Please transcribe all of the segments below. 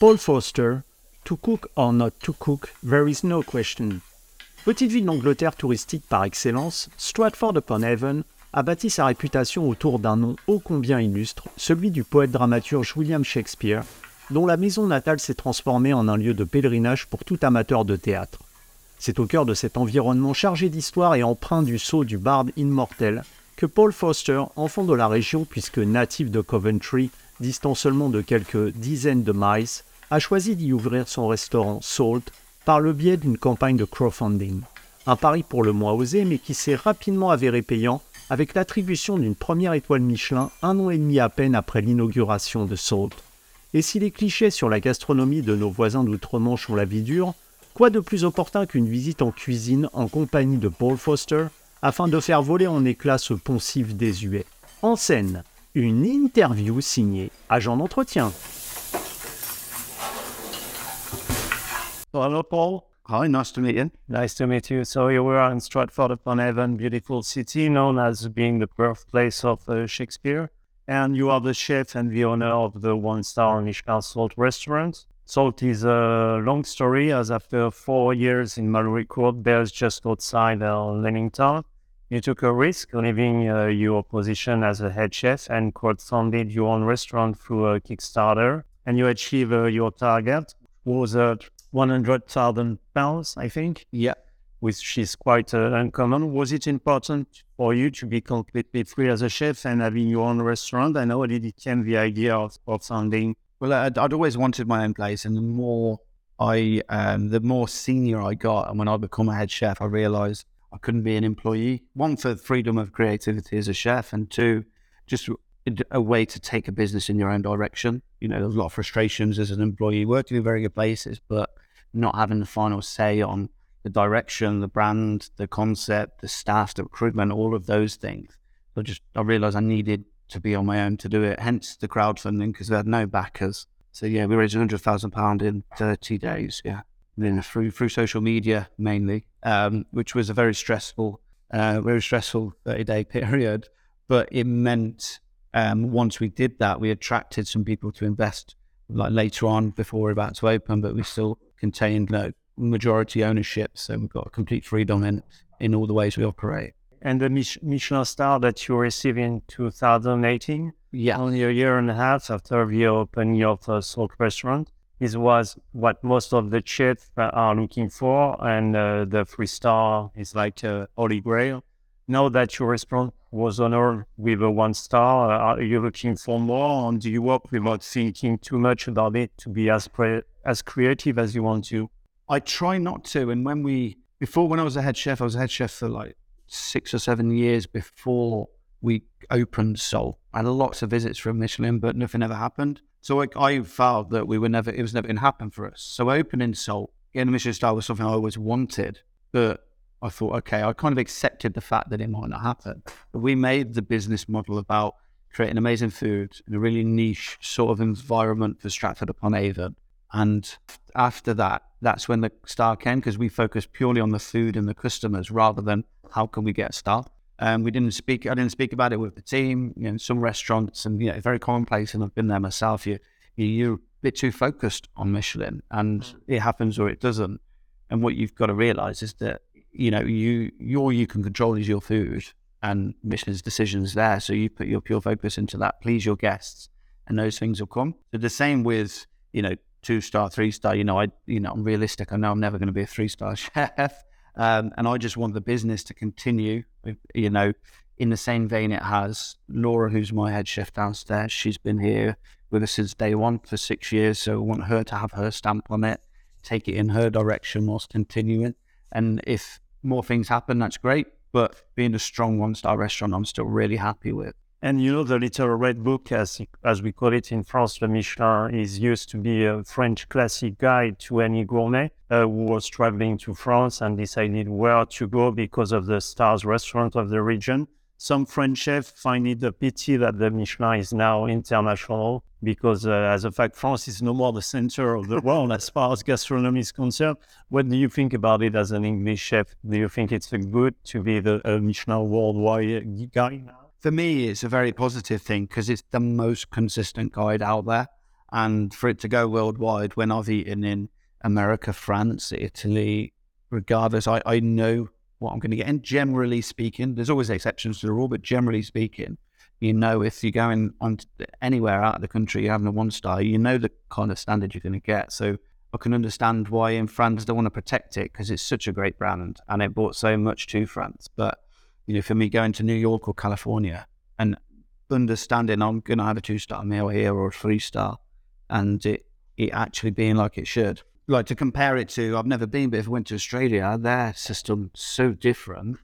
Paul Foster, To cook or not to cook, there is no question. Petite ville d'Angleterre touristique par excellence, Stratford-upon-Avon a bâti sa réputation autour d'un nom ô combien illustre, celui du poète dramaturge William Shakespeare, dont la maison natale s'est transformée en un lieu de pèlerinage pour tout amateur de théâtre. C'est au cœur de cet environnement chargé d'histoire et empreint du sceau du barde immortel que Paul Foster, enfant de la région puisque natif de Coventry, distant seulement de quelques dizaines de miles, a choisi d'y ouvrir son restaurant Salt par le biais d'une campagne de crowdfunding. Un pari pour le moins osé mais qui s'est rapidement avéré payant avec l'attribution d'une première étoile Michelin un an et demi à peine après l'inauguration de Salt. Et si les clichés sur la gastronomie de nos voisins d'outre-Manche ont la vie dure, quoi de plus opportun qu'une visite en cuisine en compagnie de Paul Foster afin de faire voler en éclats ce poncif désuet? En scène, une interview signée Agent d'entretien. Hello, Paul. Hi, nice to meet you. Nice to meet you. So you were in Stratford-upon-Avon, beautiful city known as being the birthplace of uh, Shakespeare, and you are the chef and the owner of the one-star Michelin Salt restaurant. Salt is a long story, as after four years in Mallory Court, there's just outside uh, Leamington, you took a risk, leaving uh, your position as a head chef and crowdfunded your own restaurant through a Kickstarter, and you achieved uh, your target. Was uh, 100,000 pounds, I think. Yeah. Which is quite uh, uncommon. Was it important for you to be completely free as a chef and having your own restaurant? And how did it came the idea of, founding? Well, I'd, I'd, always wanted my own place, and the more I, um, the more senior I got, and when I become a head chef, I realised I couldn't be an employee. One for freedom of creativity as a chef, and two, just a way to take a business in your own direction. You know, there's a lot of frustrations as an employee working in very good places, but not having the final say on the direction, the brand, the concept, the staff, the recruitment, all of those things. So just I realized I needed to be on my own to do it. Hence the crowdfunding because we had no backers. So yeah, we raised hundred thousand pound in thirty days. Yeah, then through through social media mainly, um, which was a very stressful, uh, very stressful thirty day period. But it meant um, once we did that, we attracted some people to invest like later on before we're about to open, but we still contained you majority ownership. So we've got complete freedom in, in all the ways we operate. And the Michelin star that you received in 2018, yeah. only a year and a half after the opened the Salt restaurant, this was what most of the chefs are looking for. And uh, the three star is like a holy grail. Now that your restaurant was honored with a one star, uh, are you looking for more? And do you work without thinking too much about it to be as pre- as creative as you want to? I try not to. And when we, before, when I was a head chef, I was a head chef for like six or seven years before we opened Salt. I had lots of visits from Michelin, but nothing ever happened. So I, I felt that we were never, it was never going to happen for us. So opening Salt, in Michelin star was something I always wanted. But I thought, okay, I kind of accepted the fact that it might not happen. But we made the business model about creating amazing food in a really niche sort of environment for Stratford upon Avon and after that, that's when the star came because we focused purely on the food and the customers rather than how can we get a star. Um, we didn't speak. I didn't speak about it with the team. You know, some restaurants and you know, very commonplace, and I've been there myself. You, you are a bit too focused on Michelin, and mm. it happens or it doesn't. And what you've got to realize is that you know you all you can control is your food, and Michelin's decisions there. So you put your pure focus into that. Please your guests, and those things will come. So the same with you know two star, three star. You know, I you know I'm realistic. I know I'm never going to be a three star chef, um, and I just want the business to continue. You know, in the same vein it has. Laura, who's my head chef downstairs, she's been here with us since day one for six years. So I want her to have her stamp on it, take it in her direction whilst continuing. And if more things happen, that's great. But being a strong one star restaurant, I'm still really happy with. And you know, the little red book, as, as we call it in France, the Michelin, is used to be a French classic guide to any gourmet uh, who was traveling to France and decided where to go because of the stars restaurant of the region. Some French chefs find it a pity that the Michelin is now international because, uh, as a fact, France is no more the center of the world as far as gastronomy is concerned. What do you think about it as an English chef? Do you think it's good to be the uh, Michelin worldwide guide now? For me, it's a very positive thing because it's the most consistent guide out there. And for it to go worldwide, when I've eaten in America, France, Italy, regardless, I, I know what I'm going to get. And generally speaking, there's always exceptions to the rule, but generally speaking, you know, if you're going on anywhere out of the country, you're having a one star, you know the kind of standard you're going to get. So I can understand why in France they want to protect it because it's such a great brand and it brought so much to France. But you know, for me going to New York or California and understanding I'm going to have a two star meal here or a three star, and it it actually being like it should. Like to compare it to, I've never been, but if I went to Australia, their system's so different.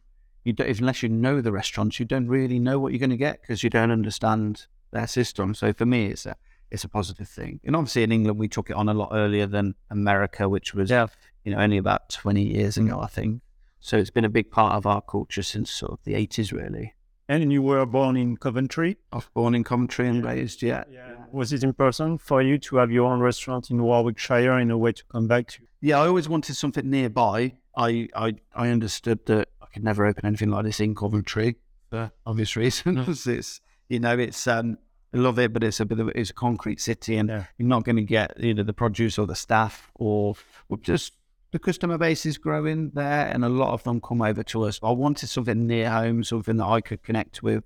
You don't, unless you know the restaurants, you don't really know what you're going to get because you don't understand their system. So for me, it's a it's a positive thing. And obviously in England, we took it on a lot earlier than America, which was Yeah. you know only about 20 years mm. ago, I think. So it's been a big part of our culture since sort of the 80s, really. And you were born in Coventry. I was born in Coventry and raised, yeah. yeah. Was it important for you to have your own restaurant in Warwickshire in a way to come back to? Yeah, I always wanted something nearby. I, I, I understood that I could never open anything like this in Coventry for obvious reasons. it's you know, it's um, I love it, but it's a bit of it's a concrete city, and Yeah. you're not going to get either the produce or the staff, or, or just the customer base is growing there, and a lot of them come over to us. I wanted something near home, something that I could connect with.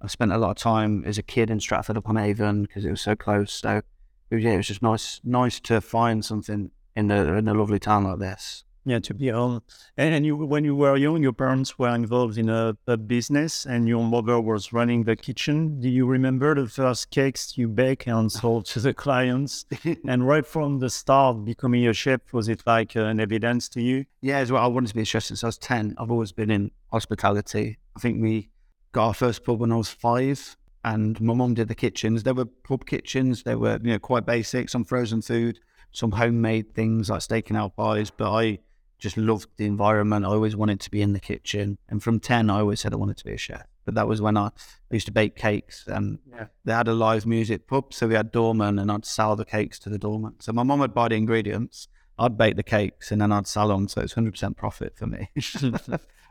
I spent a lot of time as a kid in Stratford upon Avon because it was so close. So yeah, it was just nice, nice to find something in a in a lovely town like this. Yeah, to be home. And, and you, when you were young, your parents were involved in a, a business, and your mother was running the kitchen. Do you remember the first cakes you baked and sold to the clients? and right from the start, becoming a chef, was it like uh, an evidence to you? Yeah, as well. I wanted to be a chef since I was 10. I've always been in hospitality. I think we got our first pub when I was five, and my mum did the kitchens. There were pub kitchens, they were you know quite basic, some frozen food, some homemade things like steak and out pies. But I just loved the environment. I always wanted to be in the kitchen. And from 10, I always said I wanted to be a chef. But that was when I, I used to bake cakes and Yeah. they had a live music pub. So we had doormen and I'd sell the cakes to the doorman. So my mum would buy the ingredients, I'd bake the cakes and then I'd sell them. So it's 100% profit for me.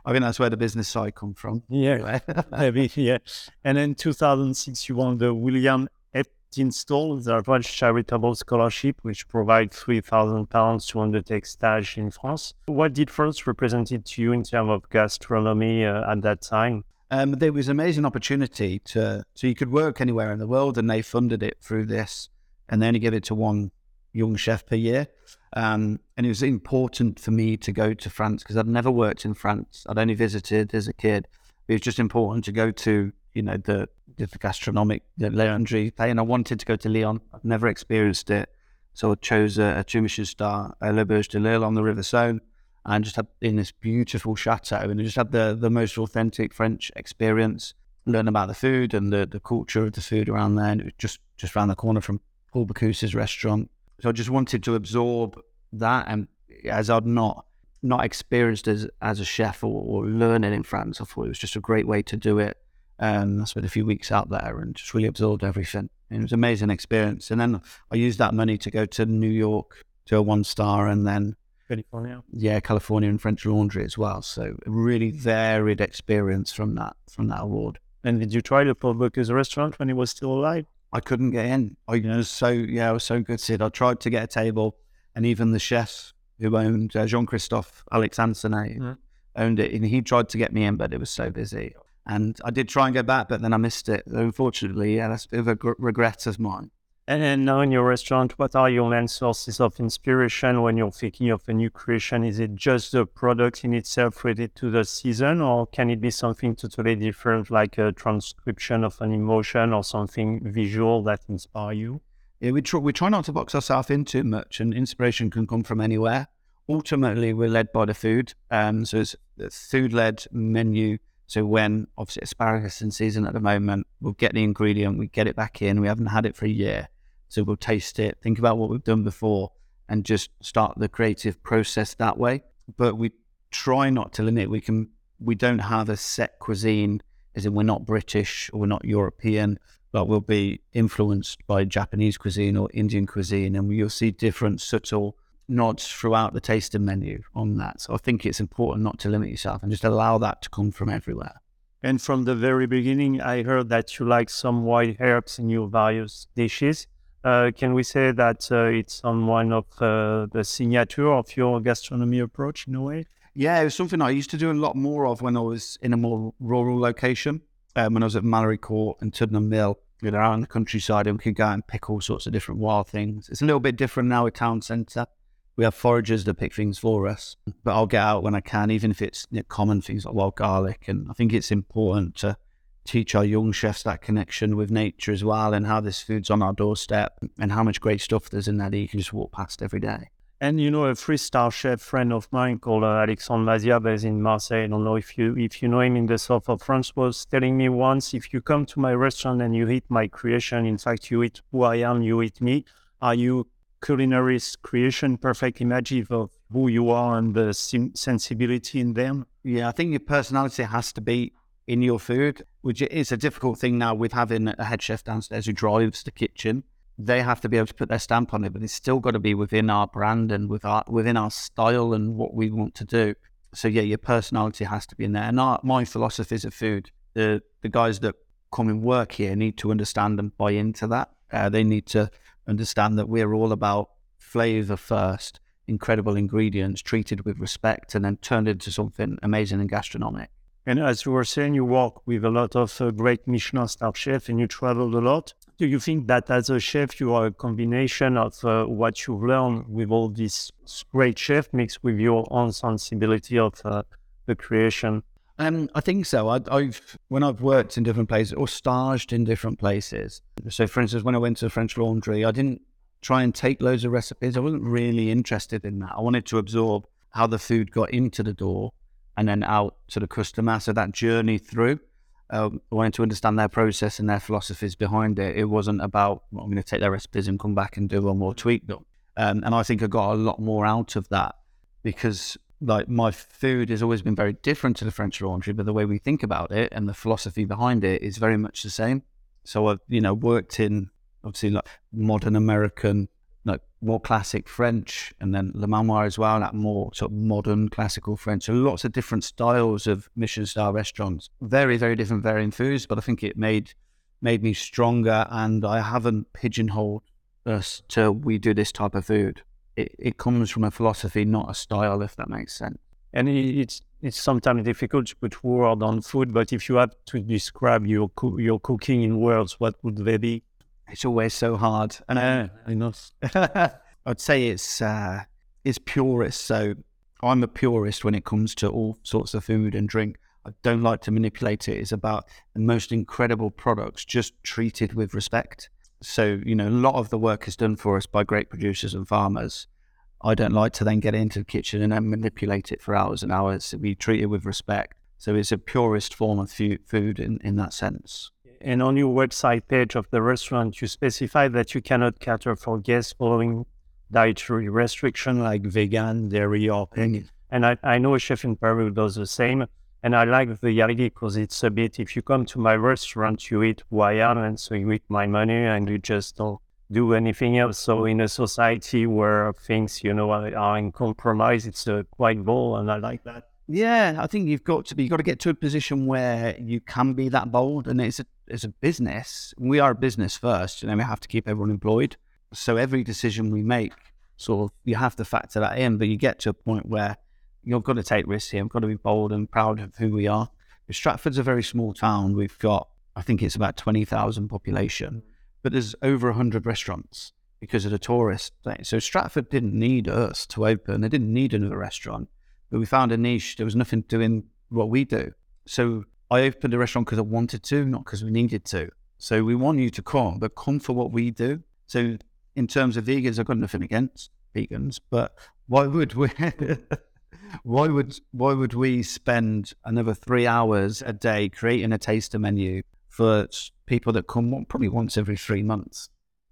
I think that's where the business side come from. Yeah, maybe, yeah. And in 2006, you won the William Epstein Stall, the French charitable scholarship, which provides 3,000 pounds to undertake stage in France. What did France represent to you in terms of gastronomy uh, at that time? Um, there was an amazing opportunity to, so you could work anywhere in the world, and they funded it through this, and they only give it to one young chef per year. Um, and it was important for me to go to France because I'd never worked in France. I'd only visited as a kid. It was just important to go to, you know, the the, the gastronomic, the laundry. And I wanted to go to Lyon. I've never experienced it, so I chose a, a two Michelin star, a L'Auberge de l'Île on the River Saône and just had in this beautiful chateau and I just had the, the most authentic French experience, learn about the food and the, the culture of the food around there. And it was just, just around the corner from Paul Bocuse's restaurant. So I just wanted to absorb that and as I'd not not experienced as as a chef or, or learning in France, I thought it was just a great way to do it. Um, I spent a few weeks out there and just really absorbed everything. And it was an amazing experience. And then I used that money to go to New York to a one star and then California. yeah, California and French Laundry as well. So a really varied experience from that from that award. And did you try the Paul Bocuse restaurant when he was still alive? I couldn't get in. I was so yeah, I was so gutted. I tried to get a table, and even the chef who owned uh, Jean-Christophe Ansanay-Alex Mhm. owned it, and he tried to get me in, but it was so busy. And I did try and go back, but then I missed it. Unfortunately, yeah, that's a bit of a gr- regret of mine. And, and now in your restaurant, what are your main sources of inspiration when you're thinking of a new creation? Is it just the product in itself related to the season, or can it be something totally different, like a transcription of an emotion or something visual that inspire you? Yeah, we try, we try not to box ourselves in too much, and inspiration can come from anywhere. Ultimately, we're led by the food. Um, so it's a food led menu. So when obviously asparagus in season at the moment, we'll get the ingredient, we get it back in. We haven't had it for a year, so we'll taste it, think about what we've done before, and just start the creative process that way. But we try not to limit. We can we don't have a set cuisine, as in we're not British or we're not European but we'll be influenced by Japanese cuisine or Indian cuisine, and you'll see different subtle nods throughout the tasting menu on that. So I think it's important not to limit yourself and just allow that to come from everywhere. And from the very beginning, I heard that you like some wild herbs in your various dishes. Uh, can we say that uh, it's on one of uh, the signature of your gastronomy approach in a way? Yeah, it was something I used to do a lot more of when I was in a more rural location. Um, when I was at Mallory Court and Tuddenham Mill, you know, out in the countryside, and we could go out and pick all sorts of different wild things. It's a little bit different now with town centre. We have foragers that pick things for us, but I'll get out when I can, even if it's you know, common things like wild garlic. And I think it's important to teach our young chefs that connection with nature as well and how this food's on our doorstep and how much great stuff there's in there that you can just walk past every day. And you know, a three-star chef friend of mine called uh, Alexandre Mazzia, based in Marseille. I don't know if you if you know him in the south of France. Was telling me once, if you come to my restaurant and you eat my creation, in fact, you eat who I am, you eat me. Are you culinary creation, perfect image of who you are and the sim- sensibility in them? Yeah, I think your personality has to be in your food, which is a difficult thing now with having a head chef downstairs who drives the kitchen. They have to be able to put their stamp on it, but it's still got to be within our brand and with our, within our style and what we want to do. So yeah, your personality has to be in there. And our, my philosophies of food, the the guys that come and work here need to understand and buy into that. Uh, they need to understand that we're all about flavor first, incredible ingredients treated with respect, and then turned into something amazing and gastronomic. And as you were saying, you work with a lot of uh, great Michelin star chefs and you travel a lot. Do you think that as a chef, you are a combination of uh, what you've learned with all these great chefs mixed with your own sensibility of uh, the creation? Um, I think so. I, have when I've worked in different places or staged in different places. So, for instance, when I went to French Laundry, I didn't try and take loads of recipes. I wasn't really interested in that. I wanted to absorb how the food got into the door and then out to the customer. So that journey through, um, I wanted to understand their process and their philosophies behind it. It wasn't about well, I'm going to take their recipes and come back and do one more tweak them. Um, and I think I got a lot more out of that because like my food has always been very different to the French Laundry, but the way we think about it and the philosophy behind it is very much the same. So I've you know worked in obviously like modern American like more classic French, and then Le Manoir as well, that more sort of modern classical French. So lots of different styles of Michelin star restaurants, very very different varying foods. But I think it made made me stronger, and I haven't pigeonholed us to we do this type of food. It, it comes from a philosophy, not a style, if that makes sense. And it's it's sometimes difficult to put word on food, but if you had to describe your co- your cooking in words, what would they be? It's always so hard, and uh, I know. I'd say it's uh, it's purist. So I'm a purist when it comes to all sorts of food and drink. I don't like to manipulate it. It's about the most incredible products, just treated with respect. So you know, a lot of the work is done for us by great producers and farmers. I don't like to then get into the kitchen and then manipulate it for hours and hours. We treat it with respect. So it's a purist form of food in, in that sense. And on your website page of the restaurant, you specify that you cannot cater for guests following dietary restriction like vegan, dairy, or pig. Mm. And I, I know a chef in Peru does the same. And I like the idea because it's a bit, if you come to my restaurant, you eat who and so you eat my money, and you just don't do anything else. So in a society where things, you know, are, are in compromise, it's uh, quite bold, and I like that. Yeah, I think you've got to be. You've got to get to a position where you can be that bold, and it's a it's a business. We are a business first, and then we have to keep everyone employed. So every decision we make, sort of, you have to factor that in. But you get to a point where you've got to take risks here. I've got to be bold and proud of who we are. Stratford's a very small town. We've got, I think it's about twenty thousand population, mm. but there's over hundred restaurants because of the tourist thing. So Stratford didn't need us to open. They didn't need another restaurant but we found a niche. There was nothing doing what we do. So I opened a restaurant because I wanted to, not because we needed to. So we want you to come, but come for what we do. So in terms of vegans, I've got nothing against vegans, but why would we? why would why would we spend another three hours a day creating a taster menu for people that come probably once every three months?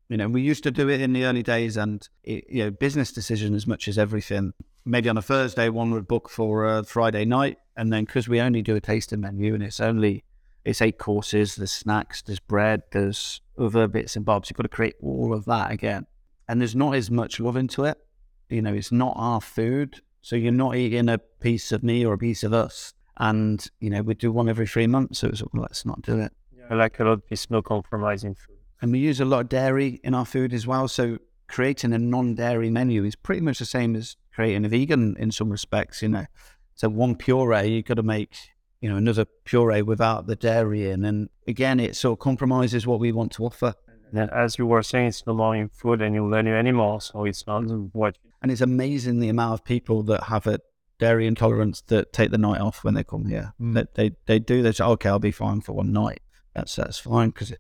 You know, we used to do it in the early days, and it, you know, business decision as much as everything. Maybe on a Thursday, one would book for a Friday night, and then because we only do a taster menu, and it's only it's eight courses. There's snacks, there's bread, there's other bits and bobs. You've got to create all of that again, and there's not as much love into it. You know, it's not our food, so you're not eating a piece of me or a piece of us. And you know, we do one every three months, so it's let's not do it. Yeah, I like a lot. of It's no compromising food. and we use a lot of dairy in our food as well. So creating a non-dairy menu is pretty much the same as creating a vegan in some respects. You know, so one puree you've got to make you know another puree without the dairy in, and again it sort of compromises what we want to offer. And as you were saying, it's no more in food and you learn anymore, so it's not what. And it's amazing the amount of people that have a dairy intolerance that take the night off when they come here. Mm. That they they do. They say, okay, I'll be fine for one night. That's that's fine because,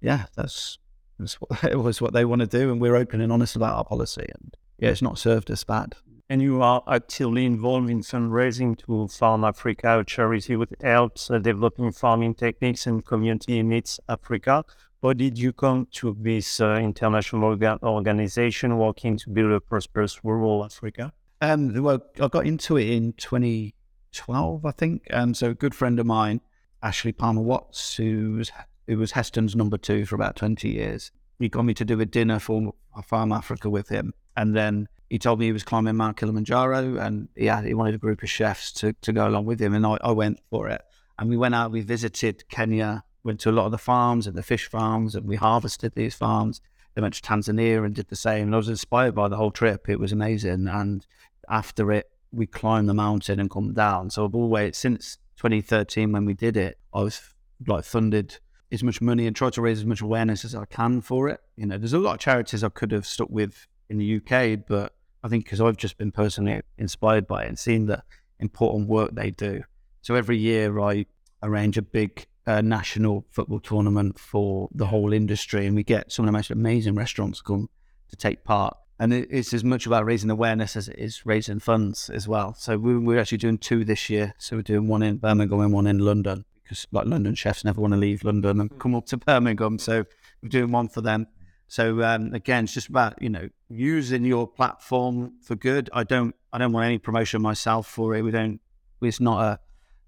yeah, that's that's what it was what they want to do, and we're open and honest about our policy. And yeah, it's not served us bad. And you are actively involved in fundraising to Farm Africa, a charity which helps uh, developing farming techniques and community in needs Africa. How did you come to this uh, international orga- organization working to build a prosperous rural Africa? Um, well, I got into it in 2012, I think. Um, so a good friend of mine, Ashley Palmer Watts, who was who was Heston's number two for about 20 years, he got me to do a dinner for Farm Africa with him, and then he told me he was climbing Mount Kilimanjaro, and he had, he wanted a group of chefs to to go along with him, and I, I went for it. And we went out, we visited Kenya, went to a lot of the farms and the fish farms, and we harvested these farms. Then went to Tanzania and did the same. And I was inspired by the whole trip. It was amazing. And after it, we climbed the mountain and come down. So I've always, since 2013 when we did it, I've like funded as much money and tried to raise as much awareness as I can for it. You know, there's a lot of charities I could have stuck with in the UK, but I think because I've just been personally inspired by it and seen the important work they do. So every year I arrange a big uh, national football tournament for the whole industry, and we get some of the most amazing restaurants come to take part. And it, it's as much about raising awareness as it is raising funds as well. So we, we're actually doing two this year. So we're doing one in Birmingham and one in London because like London chefs never want to leave London and come up to Birmingham. So we're doing one for them. So um, again, it's just about you know using your platform for good. I don't I don't want any promotion myself for it. We don't. It's not a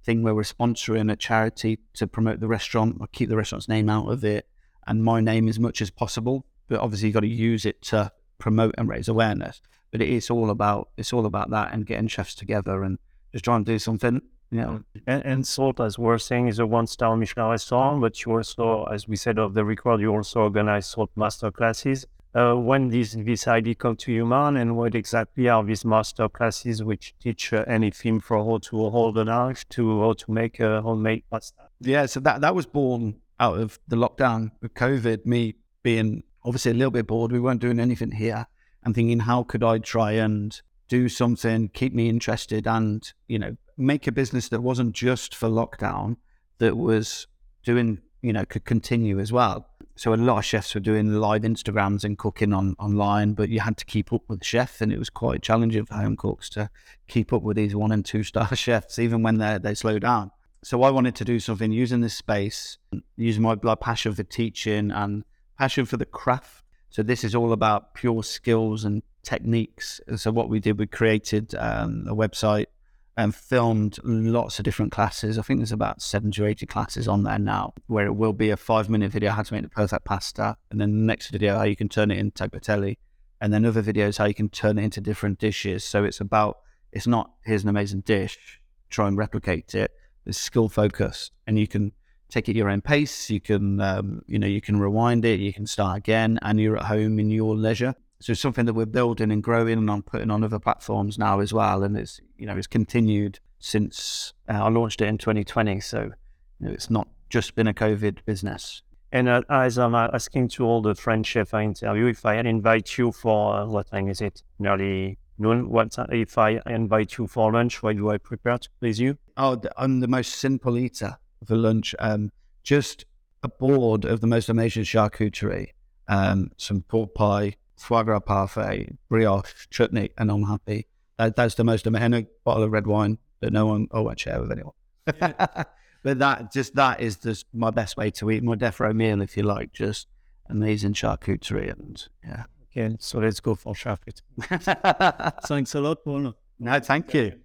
thing where we're sponsoring a charity to promote the restaurant. or keep the restaurant's name out of it and my name as much as possible. But obviously, you've got to use it to promote and raise awareness. But it is all about it's all about that and getting chefs together and just trying to do something. You know, mm-hmm. And, and Salt, as we're saying, is a one-star Michelin restaurant, but you also, as we said of the record, you also organize Salt master classes. Uh, when this, this idea come to you, man, and what exactly are these master classes which teach uh, anything from how to hold a knife to how to make a homemade pasta? Yeah, so that that was born out of the lockdown with COVID. Me being obviously a little bit bored, we weren't doing anything here, and thinking how could I try and do something, keep me interested, and you know make a business that wasn't just for lockdown, that was doing you know could continue as well. So a lot of chefs were doing live Instagrams and cooking on online, but you had to keep up with the chef, and it was quite challenging for home cooks to keep up with these one and two star chefs, even when they they slow down. So I wanted to do something using this space, using my blood passion for teaching and passion for the craft. So this is all about pure skills and techniques. And so what we did, we created um, a website and filmed lots of different classes. I think there's about 70 or 80 classes on there now, where it will be a five minute video how to make the perfect pasta, and then the next video how you can turn it into tagliatelle, and then other videos how you can turn it into different dishes. So it's about it's not here's an amazing dish, try and replicate it. It's skill focused, and you can take it your own pace. You can um, you know you can rewind it, you can start again, and you're at home in your leisure. So it's something that we're building and growing, and I'm putting on other platforms now as well. And it's you know it's continued since uh, I launched it in 2020. So you know, it's not just been a COVID business. And uh, as I'm uh, asking to all the French chefs I interview, if I invite you for uh, what time is it? Nearly noon. What time? If I invite you for lunch, what do I prepare to please you? Oh, I'm the most simple eater for lunch. Um, just a board of the most amazing charcuterie, um, some pork pie, foie gras parfait, brioche, chutney, and I'm happy. That, that's the most amazing. Bottle of red wine that no one oh, I won't share with anyone. but that just that is just my best way to eat my defro meal, if you like. Just amazing charcuterie and yeah. Okay, so let's go for charcuterie. Thanks a lot, Paul. No, thank you.